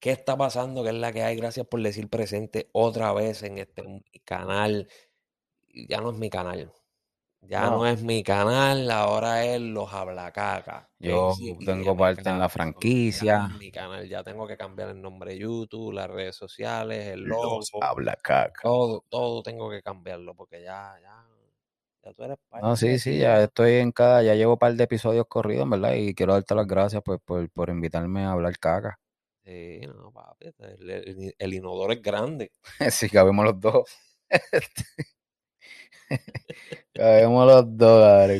¿Qué está pasando? ¿Qué es la que hay? Gracias por decir presente otra vez en este canal. Ya no es mi canal. Ya no, es mi canal, ahora es los Hablacaca. Yo tengo parte en la franquicia. Ya mi canal, ya tengo que cambiar el nombre de YouTube, las redes sociales, el logo. Los Hablacaca. Todo, todo tengo que cambiarlo porque ya, ya, ya tú eres parte. No, sí, sí, ya estoy en cada, ya llevo un par de episodios corridos, ¿verdad? Y quiero darte las gracias pues, por, por invitarme a hablar caca. Sí, no, papi, el, inodoro es grande. sí, cabemos los dos. cabemos los dos,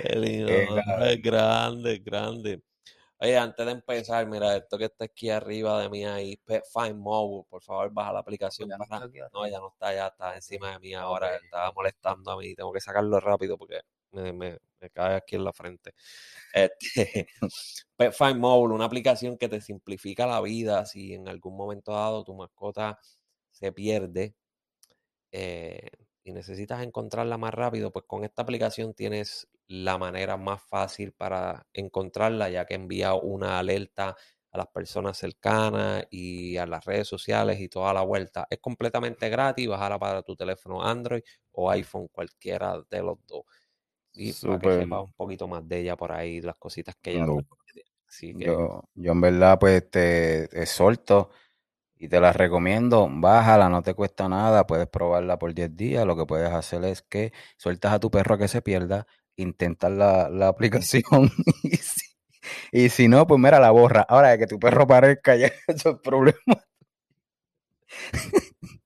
El inodoro es grande, grande. Oye, antes de empezar, mira, esto que está aquí arriba de mí ahí, Pet Find Mobile, por favor, baja la aplicación. No, ya no está, ya está encima de mí ahora, estaba molestando a mí, tengo que sacarlo rápido porque me, me, me cae aquí en la frente. Este, Pet Find Mobile, una aplicación que te simplifica la vida si en algún momento dado tu mascota se pierde eh, y necesitas encontrarla más rápido, pues con esta aplicación tienes la manera más fácil para encontrarla, ya que envía una alerta a las personas cercanas y a las redes sociales y toda la vuelta. Es completamente gratis, bájala para tu teléfono Android o iPhone, cualquiera de los dos y para que sepa un poquito más de ella por ahí, las cositas que ella yo, yo en verdad pues te exhorto y te la recomiendo, bájala, no te cuesta nada, puedes probarla por 10 días, lo que puedes hacer es que sueltas a tu perro a que se pierda, intentas la, la aplicación y, si, y si no, pues mira, la borra. Ahora de que tu perro parezca ya, eso es problema.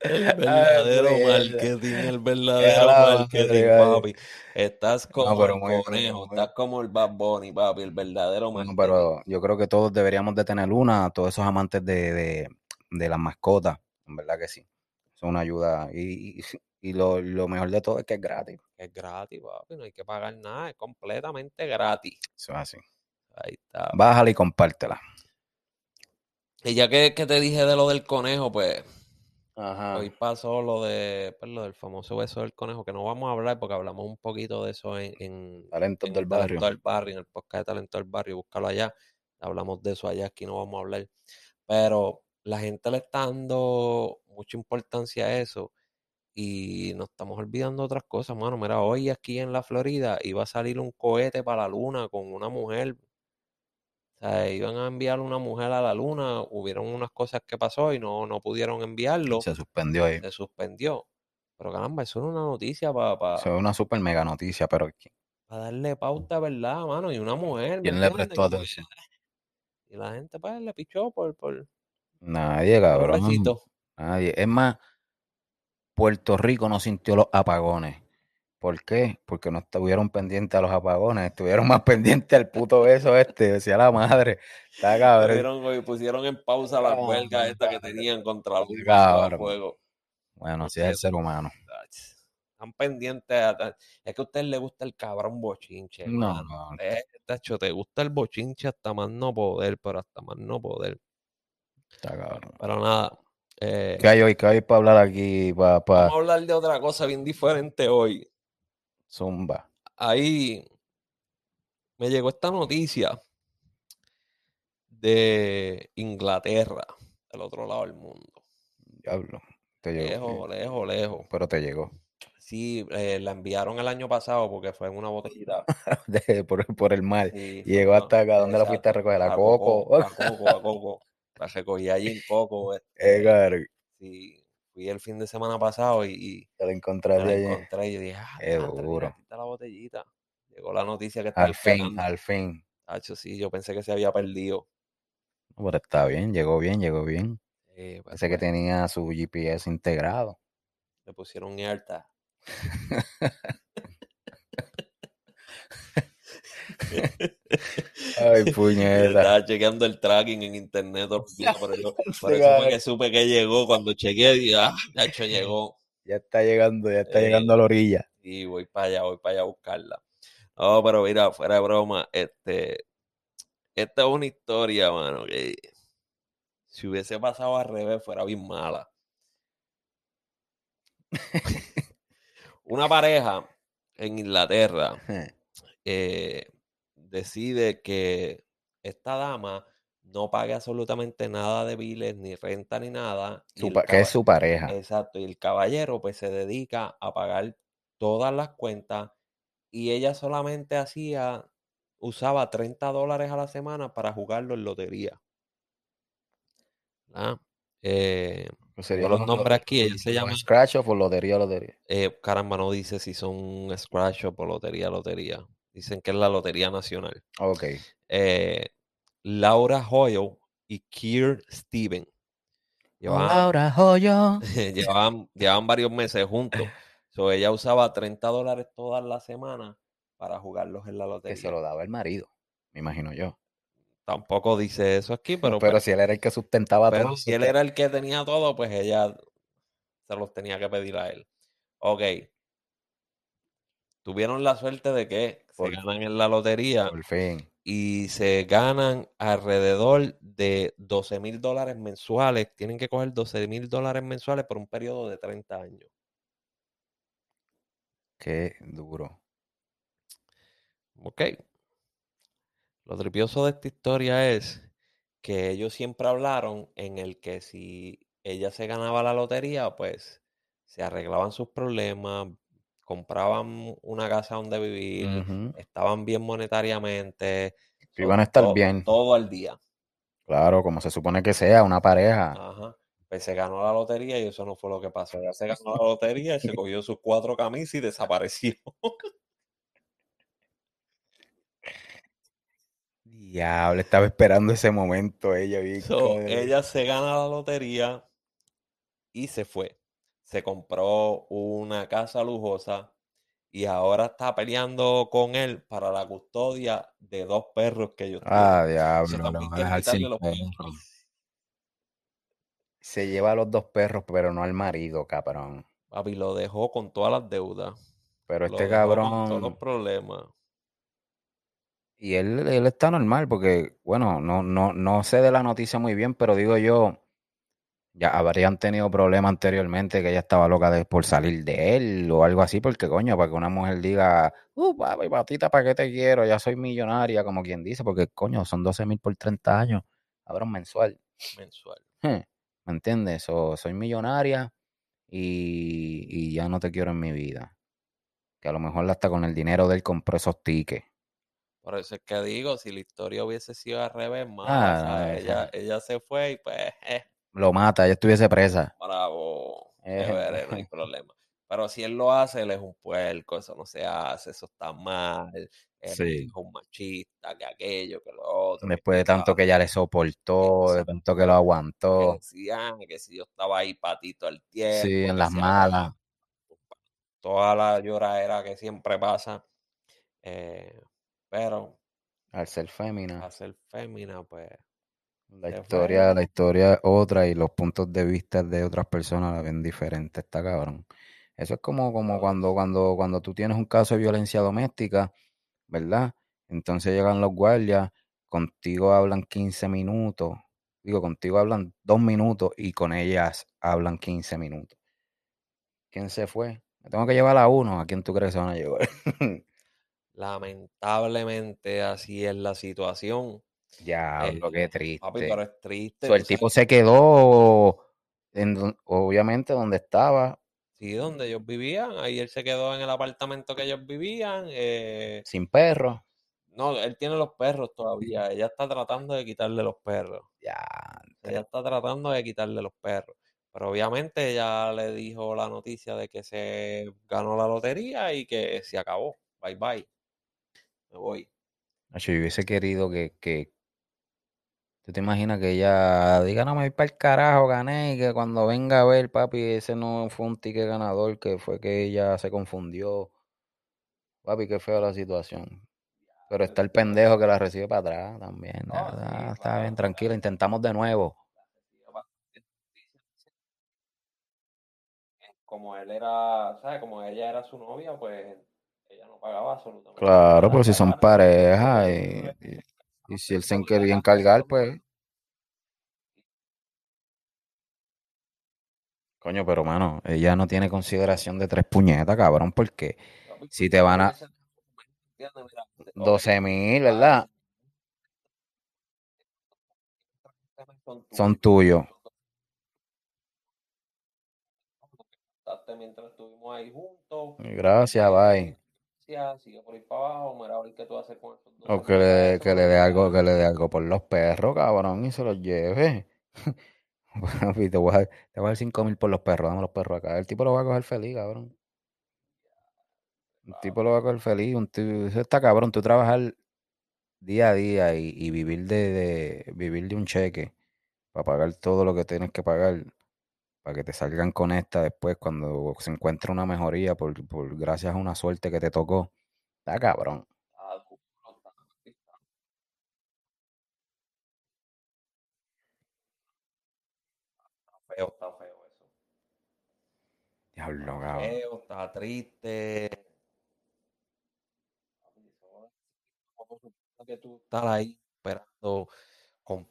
El verdadero marketing, el verdadero marketing, papi. Estás como el conejo, estás como el Bad Bunny, papi, el verdadero marketing. pero yo creo que todos deberíamos de tener una, todos esos amantes de, de, de las mascotas, en verdad que sí. Son una ayuda. Y, y, lo, lo, mejor de todo es que es gratis. Es gratis, papi, no hay que pagar nada, es completamente gratis. Eso es así. Ahí está. Bájala y compártela. Y ya que, que te dije de lo del conejo, pues Hoy pasó lo de pues, lo del famoso beso del conejo, que no vamos a hablar porque hablamos un poquito de eso en, en Talentos del Barrio. del Barrio, en el podcast de Talento del Barrio, búscalo allá. Hablamos de eso allá, aquí no vamos a hablar. Pero la gente le está dando mucha importancia a eso y nos estamos olvidando otras cosas, mano. Mira, hoy aquí en la Florida iba a salir un cohete para la luna con una mujer o sea, iban a enviar una mujer a la luna, hubieron unas cosas que pasó y no, no pudieron enviarlo. Se suspendió ahí. Se suspendió. Pero caramba, eso es una noticia para... Pa, eso es una super mega noticia, pero... Para darle pauta, ¿verdad, mano? Y una mujer... ¿Quién le prestó atención? Y la gente, pues, le pichó por... por Nadie, cabrón. Nadie. Es más, Puerto Rico no sintió los apagones. ¿Por qué? Porque no estuvieron pendientes a los apagones, estuvieron más pendientes al puto beso este, decía la madre. Está cabrón. Pusieron, en pausa las huelgas estas que tenían contra el fuego. Bueno, así es el ser humano. Están pendientes. es que a usted le gusta el cabrón bochinche. No, no. hecho, te gusta el bochinche hasta más no poder, pero hasta más no poder. Está cabrón. Pero nada. Eh, ¿Qué hay hoy? ¿Qué hay para hablar aquí? Vamos a hablar de otra cosa bien diferente hoy. Zumba. Ahí me llegó esta noticia de Inglaterra, del otro lado del mundo. Diablo. Te llegó. Lejos, lejos, lejos. Pero te llegó. Sí, eh, la enviaron el año pasado porque fue en una botellita. por, el mar. llegó hasta acá. ¿Dónde la fuiste a recoger? ¿A, Coco? A Coco, a Coco. La recogí allí en Coco. Este, sí, fui el fin de semana pasado y, y te lo encontré allí. encontré y dije, ah, la botellita. Llegó la noticia que está Al fin, al fin. Hacho, sí, yo pensé que se había perdido. pero está bien, llegó bien, llegó bien. Pues, pensé que pues. tenía su GPS integrado. Le pusieron harta. Ay, puñeta. Estaba chequeando el tracking en internet por eso fue que supe que llegó. Cuando chequeé, dije, ah, ya hecho llegó. Ya está llegando, ya está llegando a la orilla. Y voy para allá, voy para allá a buscarla. No, pero mira, fuera de broma, este, esta es una historia, mano, que si hubiese pasado al revés fuera bien mala. una pareja en Inglaterra eh, decide que esta dama no pague absolutamente nada de biles, ni renta, ni nada. que es su pareja. Exacto, y el caballero pues se dedica a pagar todas las cuentas y ella solamente hacía, usaba 30 dólares a la semana para jugarlo en lotería. ¿Ah? Eh, los nombres aquí, ella se llama... Scratch o lotería, lotería. Eh, caramba, no dice si son Scratch o lotería, lotería. Dicen que es la Lotería Nacional. Ok. Eh, Laura Hoyle y Kier Steven. Laura Hoyle. llevaban, llevaban varios meses juntos. So, ella usaba 30 dólares todas las semanas para jugarlos en la lotería. Que se lo daba el marido, me imagino yo. Tampoco dice eso aquí, pero. pero pues si él era el que sustentaba todo. Si él era el que tenía todo, pues ella se los tenía que pedir a él. Ok. Tuvieron la suerte de que se ganan en la lotería. Por fin. Y se ganan alrededor de 12 mil dólares mensuales. Tienen que coger 12 mil dólares mensuales por un periodo de 30 años. Qué duro. Ok. Lo tripioso de esta historia es que ellos siempre hablaron en el que si ella se ganaba la lotería, pues se arreglaban sus problemas, compraban una casa donde vivir, estaban bien monetariamente. Iban a estar bien. Todo al día. Claro, como se supone que sea, una pareja. Ajá. Pues se ganó la lotería y eso no fue lo que pasó. Ella se ganó la lotería y se cogió sus cuatro camisas y desapareció. Diablo, estaba esperando ese momento ella. ella se gana la lotería y se fue. Se compró una casa lujosa y ahora está peleando con él para la custodia de dos perros que ellos Ah, diablo, no, Se lleva a los dos perros, pero no al marido, cabrón. Papi, lo dejó con todas las deudas. Pero este cabrón. Con todos los problemas. Y él, él está normal porque, bueno, no, no, no sé de la noticia muy bien, pero digo yo, ya habrían tenido problemas anteriormente que ella estaba loca de, por salir de él o algo así, porque coño, para que una mujer diga, uh, papi, patita, ¿para qué te quiero? Ya soy millonaria, como quien dice, porque coño, son 12 mil por 30 años, cabrón, mensual. Mensual. ¿Me entiendes? soy millonaria y, y ya no te quiero en mi vida. Que a lo mejor hasta con el dinero de él compró esos tickets. Por eso es que digo, si la historia hubiese sido al revés, más, ah, ella, ella se fue y pues... Eh. Lo mata, ella estuviese presa. Bravo, eh. no hay problema. Pero si él lo hace, él es un puerco, eso no se hace, eso está mal. es un machista, que aquello, que lo otro. Después de tanto que ella le soportó, de tanto que lo aguantó. Que que si yo estaba ahí patito al tiempo. Sí, en las malas. Toda la lloradera que siempre pasa. Eh, pero. Al ser fémina. Al ser fémina, pues. La historia, la historia otra y los puntos de vista de otras personas la ven diferente, está cabrón. Eso es como, como cuando, cuando, cuando tú tienes un caso de violencia doméstica, ¿verdad? Entonces llegan los guardias, contigo hablan 15 minutos, digo, contigo hablan dos minutos y con ellas hablan 15 minutos. ¿Quién se fue? Me tengo que llevar a uno, ¿a quién tú crees que se van a llevar? Lamentablemente así es la situación. Ya, lo que triste. Papi, pero es triste. el tipo se quedó, en, obviamente, donde estaba. Sí, donde ellos vivían. Ahí él se quedó en el apartamento que ellos vivían. Eh, Sin perros. No, él tiene los perros todavía. Ella está tratando de quitarle los perros. Ya. Ella está tratando de quitarle los perros. Pero obviamente ella le dijo la noticia de que se ganó la lotería y que se acabó. Bye bye me voy. yo hubiese querido que, que, ¿Tú te imaginas que ella diga, no me voy para el carajo, gané, y que cuando venga a ver, papi, ese no fue un ticket ganador, que fue que ella se confundió? Papi, qué feo la situación. Pero está el pendejo que la recibe para atrás también. está bien, tranquila, intentamos de nuevo. Como él era, ¿sabes? Como ella era su novia, pues ella no pagaba absolutamente Claro, pues si son pareja y, si él se quería encargar, pues. Coño, pero mano, ella no tiene consideración de tres puñetas, cabrón, porque si te van a. 12 mil, ¿verdad? Son tuyos. Gracias, bye. Sigue por ahí para abajo, mira a ver qué tú vas a hacer con estos dos. O que le, que le dé algo, que le dé algo por los perros, cabrón, y se los lleve. te voy a, te voy a dar 5 mil por los perros, dame los perros acá. El tipo lo va a coger feliz, cabrón. Un tipo lo va a coger feliz. Un tipo, eso está cabrón. Tú trabajar día a día y, y vivir de, de, vivir de un cheque para pagar todo lo que tienes que pagar para que te salgan con esta después cuando se encuentre una mejoría por, por gracias a una suerte que te tocó. Está cabrón. Está feo, está feo eso. Diablo, Está cabrón. feo, está triste. que tú estás ahí esperando con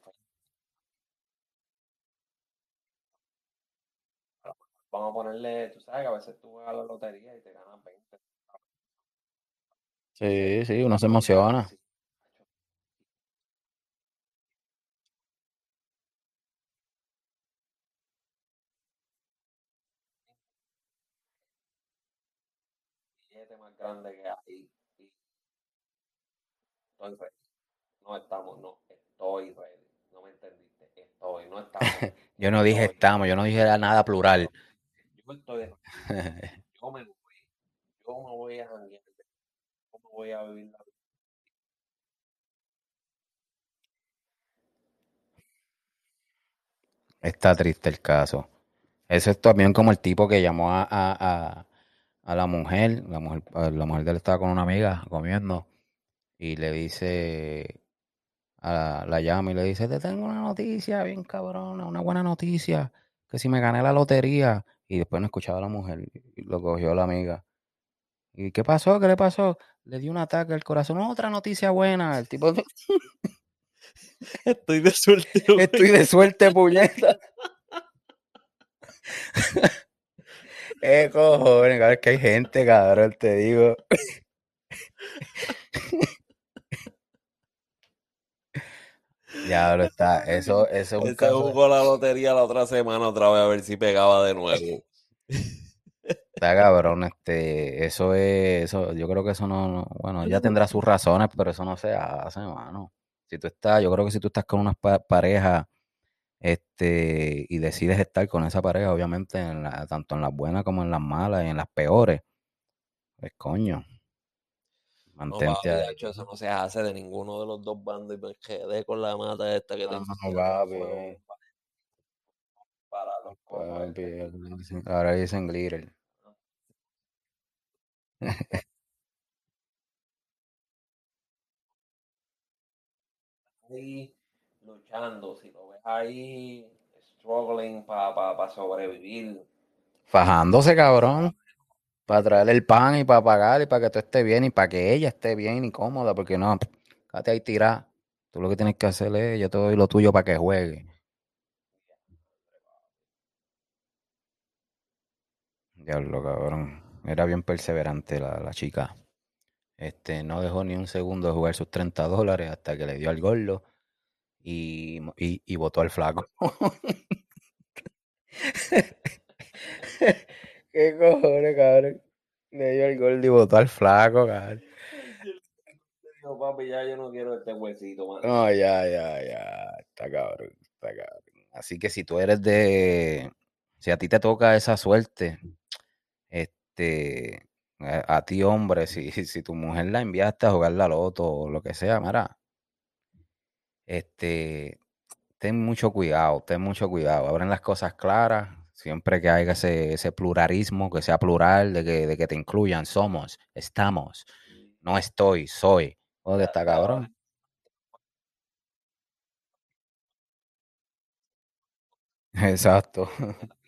Vamos a ponerle, tú sabes que a veces tú vas a la lotería y te ganas 20. Sí, sí, uno se emociona. billete más grande que hay. Y estoy ready. No estamos, no, estoy ready. No me entendiste. Estoy, no estamos. yo no dije estoy. estamos, yo no dije nada plural. Ready. Yo me voy. Yo me voy a janguear. Yo me voy a vivir la vida. Está triste el caso. Eso es también como el tipo que llamó a, a, a, a la mujer, la mujer, la mujer de él estaba con una amiga comiendo y le dice, a la, la llama y le dice, te tengo una noticia bien cabrona, una buena noticia, que si me gané la lotería, y después no escuchaba a la mujer, y lo cogió la amiga. ¿Y qué pasó? ¿Qué le pasó? Le dio un ataque al corazón. Otra noticia buena. El tipo. Estoy de suerte. Estoy de suerte, puñeta. eh, cojones, cabrón, que hay gente, cabrón, te digo. Diablo, está. Eso, eso es un caso. jugó la lotería la otra semana otra vez a ver si pegaba de nuevo. Está cabrón, este, eso es, eso, yo creo que eso no, no, bueno, ella tendrá sus razones, pero eso no se hace, mano. Si tú estás, yo creo que si tú estás con una pa- pareja, este, y decides estar con esa pareja, obviamente, en la- tanto en las buenas como en las malas y en las peores, pues coño, No, papi, de hecho, eso no se hace de ninguno de los dos bandos y me quedé con la mata esta que te No, papi. para los Papi, ahora dicen glitter. ahí luchando, si lo ves ahí struggling para pa, pa sobrevivir. Fajándose, cabrón. Para traerle el pan y para pagar y para que tú estés bien y para que ella esté bien y cómoda, porque no, quédate ahí tirada. Tú lo que tienes que hacer es, yo te doy lo tuyo para que juegue. Diablo, cabrón. Era bien perseverante la, la chica. Este, no dejó ni un segundo de jugar sus 30 dólares hasta que le dio al gordo y, y, y votó al flaco. ¿Qué cojones, cabrón? Le dio al gordo y votó al flaco, cabrón. Digo, papi, ya yo no quiero este huesito, man. No, ya, ya, ya. Está cabrón, está cabrón. Así que si tú eres de. Si a ti te toca esa suerte, este. A, a ti, hombre, si, si tu mujer la enviaste a jugar la loto o lo que sea, mira. Este. Ten mucho cuidado, ten mucho cuidado. Abren las cosas claras. Siempre que haya ese, ese pluralismo, que sea plural, de que, de que te incluyan. Somos, estamos. No estoy, soy. ¿Dónde está, cabrón? Exacto.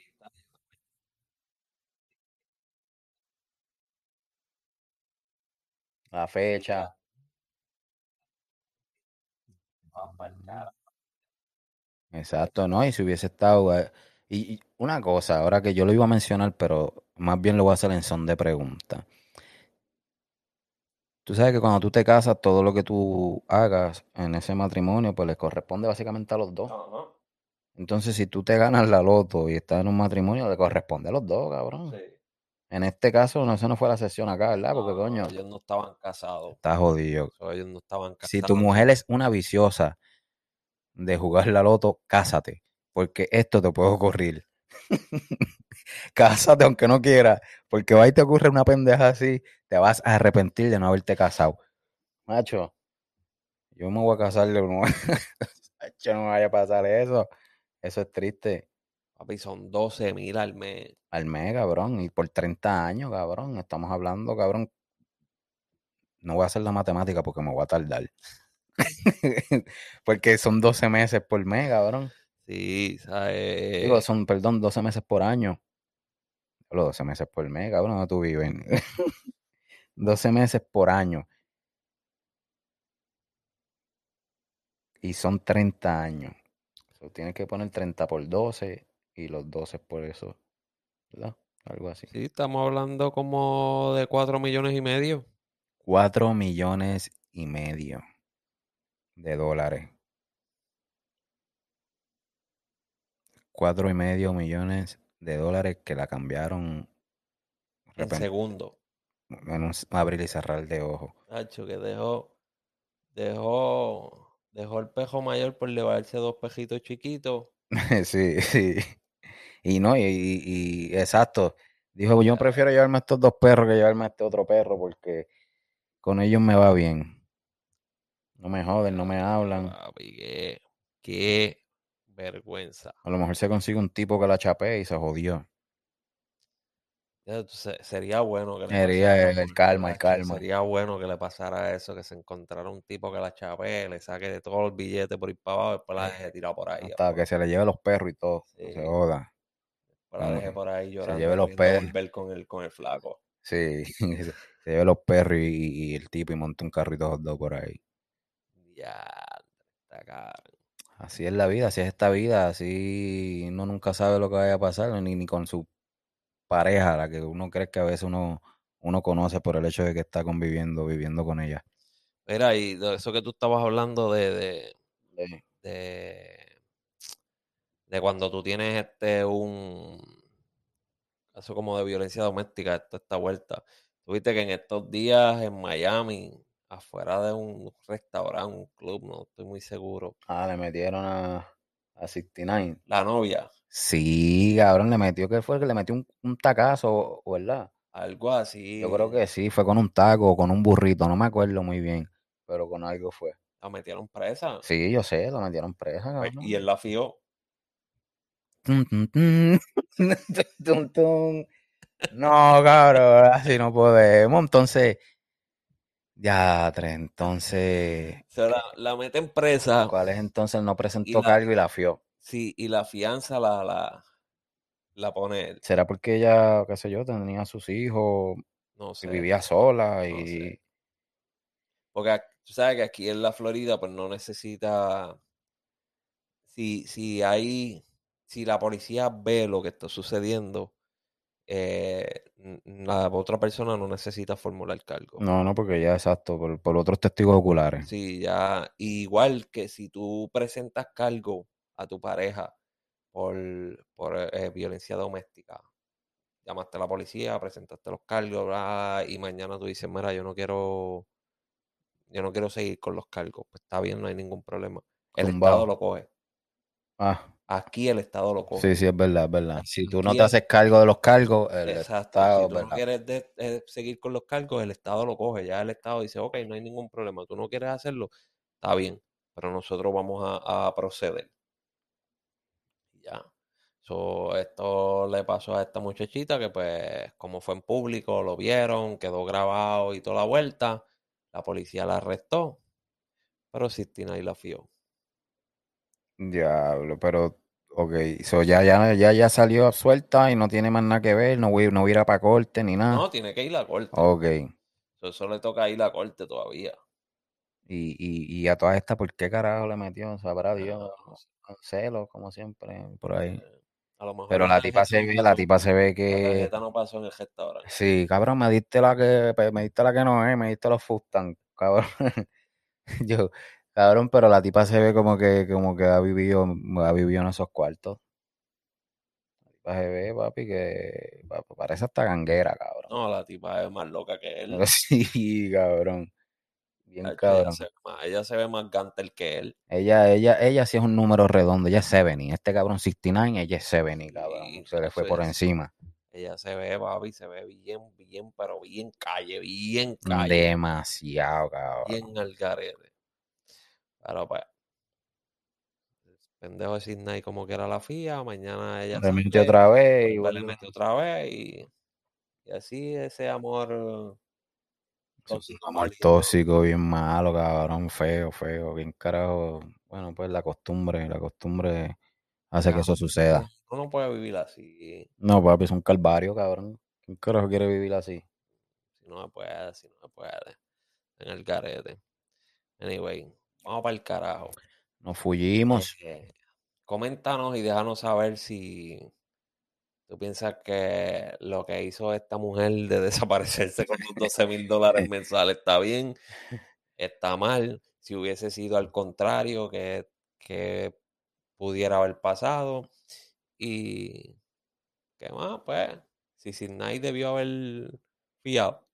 La fecha. Exacto, ¿no? Y si hubiese estado... eh, Y, y una cosa, ahora que yo lo iba a mencionar, pero más bien lo voy a hacer en son de pregunta. Tú sabes que cuando tú te casas, todo lo que tú hagas en ese matrimonio, pues les corresponde básicamente a los dos. Entonces, si tú te ganas la loto y estás en un matrimonio, le corresponde a los dos, cabrón. En este caso, no, eso no fue la sesión acá, ¿verdad? Porque, coño. Ellos no estaban casados. Está jodido. ellos no estaban casados. Si tu mujer es una viciosa de jugar la loto, cásate. Porque esto te puede ocurrir. cásate aunque no quieras. Porque va y te ocurre una pendeja así, te vas a arrepentir de no haberte casado. Macho, yo me voy a casar de no, no me vaya a pasar eso. Eso es triste. Papi, son 12 mil al mes. Al mes, cabrón. Y por 30 años, cabrón. Estamos hablando, cabrón. No voy a hacer la matemática porque me voy a tardar. porque son 12 meses por mes, cabrón. Sí, ¿sabes? Digo, son, perdón, 12 meses por año. Los 12 meses por mes, cabrón, no tú vives. 12 meses por año. Y son 30 años tienes que poner 30 por 12 y los 12 por eso, ¿verdad? Algo así. Sí, estamos hablando como de 4 millones y medio. 4 millones y medio de dólares. 4 y medio millones de dólares que la cambiaron en segundo. En un abrir y cerrar de ojo. Hacho, que dejó, dejó Dejó el pejo mayor por llevarse dos pejitos chiquitos. sí, sí. Y no, y, y, exacto. Dijo, yo prefiero llevarme a estos dos perros que llevarme a este otro perro porque con ellos me va bien. No me joden, no me hablan. qué, vergüenza. A lo mejor se consigue un tipo que la chapee y se jodió. Sería bueno que le sería el, calma, el calma. Sería bueno que le pasara eso, que se encontrara un tipo que la chape, le saque de todos los billetes por ir para abajo y después la deje tirada por ahí. Hasta que se le lleve los perros y todo. se joda. Después la deje por ahí llorando. Se lleve los perros. con el, con el flaco. Sí, se lleve los perros y, el tipo y monte un carrito hot por ahí. Ya, está Así es la vida, así es esta vida, así uno nunca sabe lo que vaya a pasar, ni, ni con su pareja, la que uno cree que a veces uno, uno conoce por el hecho de que está conviviendo, viviendo con ella. Mira, y de eso que tú estabas hablando de, de, de, cuando tú tienes este un caso como de violencia doméstica, esto esta vuelta. Tuviste que en estos días en Miami, afuera de un restaurante, un club, no estoy muy seguro. Ah, le metieron a, a 69. La novia. Sí, cabrón, le metió, que fue? Que le metió un, tacazo, ¿verdad? Algo así. Yo creo que sí, fue con un taco, con un burrito, no me acuerdo muy bien, pero con algo fue. ¿La metieron presa? Sí, yo sé, la metieron presa, pues, Y él la fió. no, cabrón, así no podemos. Entonces, ya, entonces. Se la, la meten presa. ¿Cuál es entonces? No presentó cargo y la fió. Sí, y la fianza la, la, la pone él. ¿Será porque ella, qué sé yo, tenía a sus hijos? No sé. Y vivía sola y... Porque tú sabes que aquí en la Florida, pues no necesita... Si, si hay... Si la policía ve lo que está sucediendo, eh, la otra persona no necesita formular cargo. No, no, porque ya exacto, por, por otros testigos oculares. Sí, ya, igual que si tú presentas cargo a tu pareja por, por eh, violencia doméstica. Llamaste a la policía, presentaste los cargos, y mañana tú dices, mira, yo no quiero, yo no quiero seguir con los cargos. Pues está bien, no hay ningún problema. El Estado lo coge. Ah. Aquí el Estado lo coge. Sí, sí, es verdad, es verdad. Si tú no te haces cargo de los cargos, el Estado. Si tú no quieres eh, seguir con los cargos, el Estado lo coge. Ya el Estado dice, ok, no hay ningún problema. Tú no quieres hacerlo, está bien, pero nosotros vamos a proceder ya. esto le pasó a esta muchachita que pues como fue en público, lo vieron, quedó grabado y toda la vuelta. La policía la arrestó, pero Sistina y la fió. Diablo, pero ok, so ya, ya, ya, ya salió suelta y no tiene más nada que ver, no voy, no voy a ir a para corte ni nada. No, tiene que ir a corte. Ok. eso le toca ir a corte todavía. Y, y, y a todas estas, ¿por qué carajo le metió? Sabrá Dios celos, como siempre, por ahí. A lo mejor Pero la tipa se ve, la tipa se ve que. La tarjeta no pasó en el restaurante. Sí, cabrón, me diste la que, me diste la que no es, me diste los Fustan, cabrón. Yo, cabrón, pero la tipa se ve como que, como que ha vivido, ha vivido en esos cuartos. La tipa se ve, papi, que parece hasta ganguera, cabrón. No, la tipa es más loca que él. Sí, cabrón. Bien cabrón. Ella se, ve más gantel que él. Ella, ella, ella sí es un número redondo, ella es 70. Este cabrón 69, ella es 70, cabrón. se le fue por encima. Ella se ve, papi, se ve bien, bien, pero bien calle, bien calle. Demasiado, cabrón. Bien al garete. Pero pues, pendejo de Sidney como que era la FIA, mañana ella le metió otra vez. Y le metió otra vez y, y así ese amor Tóxico, amor tóxico, bien malo, cabrón, feo, feo, bien carajo. Bueno, pues la costumbre, la costumbre hace que eso suceda. Uno no puede vivir así. No, papi, es un calvario, cabrón. ¿Quién carajo quiere vivir así? Si no se puede, si no se puede. En el garete. Anyway, vamos para el carajo. Nos fuimos. Eh, coméntanos y déjanos saber si ¿Tú piensas que lo que hizo esta mujer de desaparecerse con los 12 mil dólares mensuales está bien? ¿Está mal? Si hubiese sido al contrario, que, que pudiera haber pasado. Y qué más, pues, si Sidney debió haber fiado.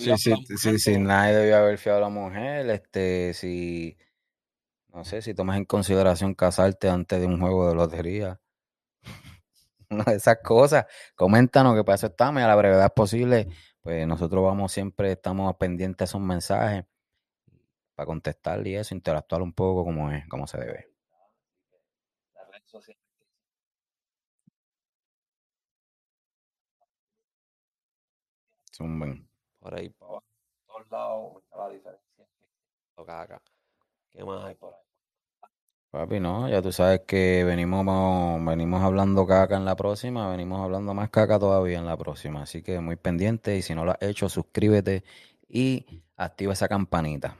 Sí, sí, sí, sí, nadie debió haber fiado a la mujer. Este, si, no sé, si tomas en consideración casarte antes de un juego de lotería esas cosas. Coméntanos que para eso estamos y a la brevedad posible, pues nosotros vamos siempre, estamos pendientes de esos mensajes para contestar y eso, interactuar un poco como es, como se debe. Ahí, por todos lados. ¿Qué más hay por ahí? Papi, no, ya tú sabes que venimos, venimos hablando caca en la próxima, venimos hablando más caca todavía en la próxima, así que muy pendiente y si no lo has hecho, suscríbete y activa esa campanita.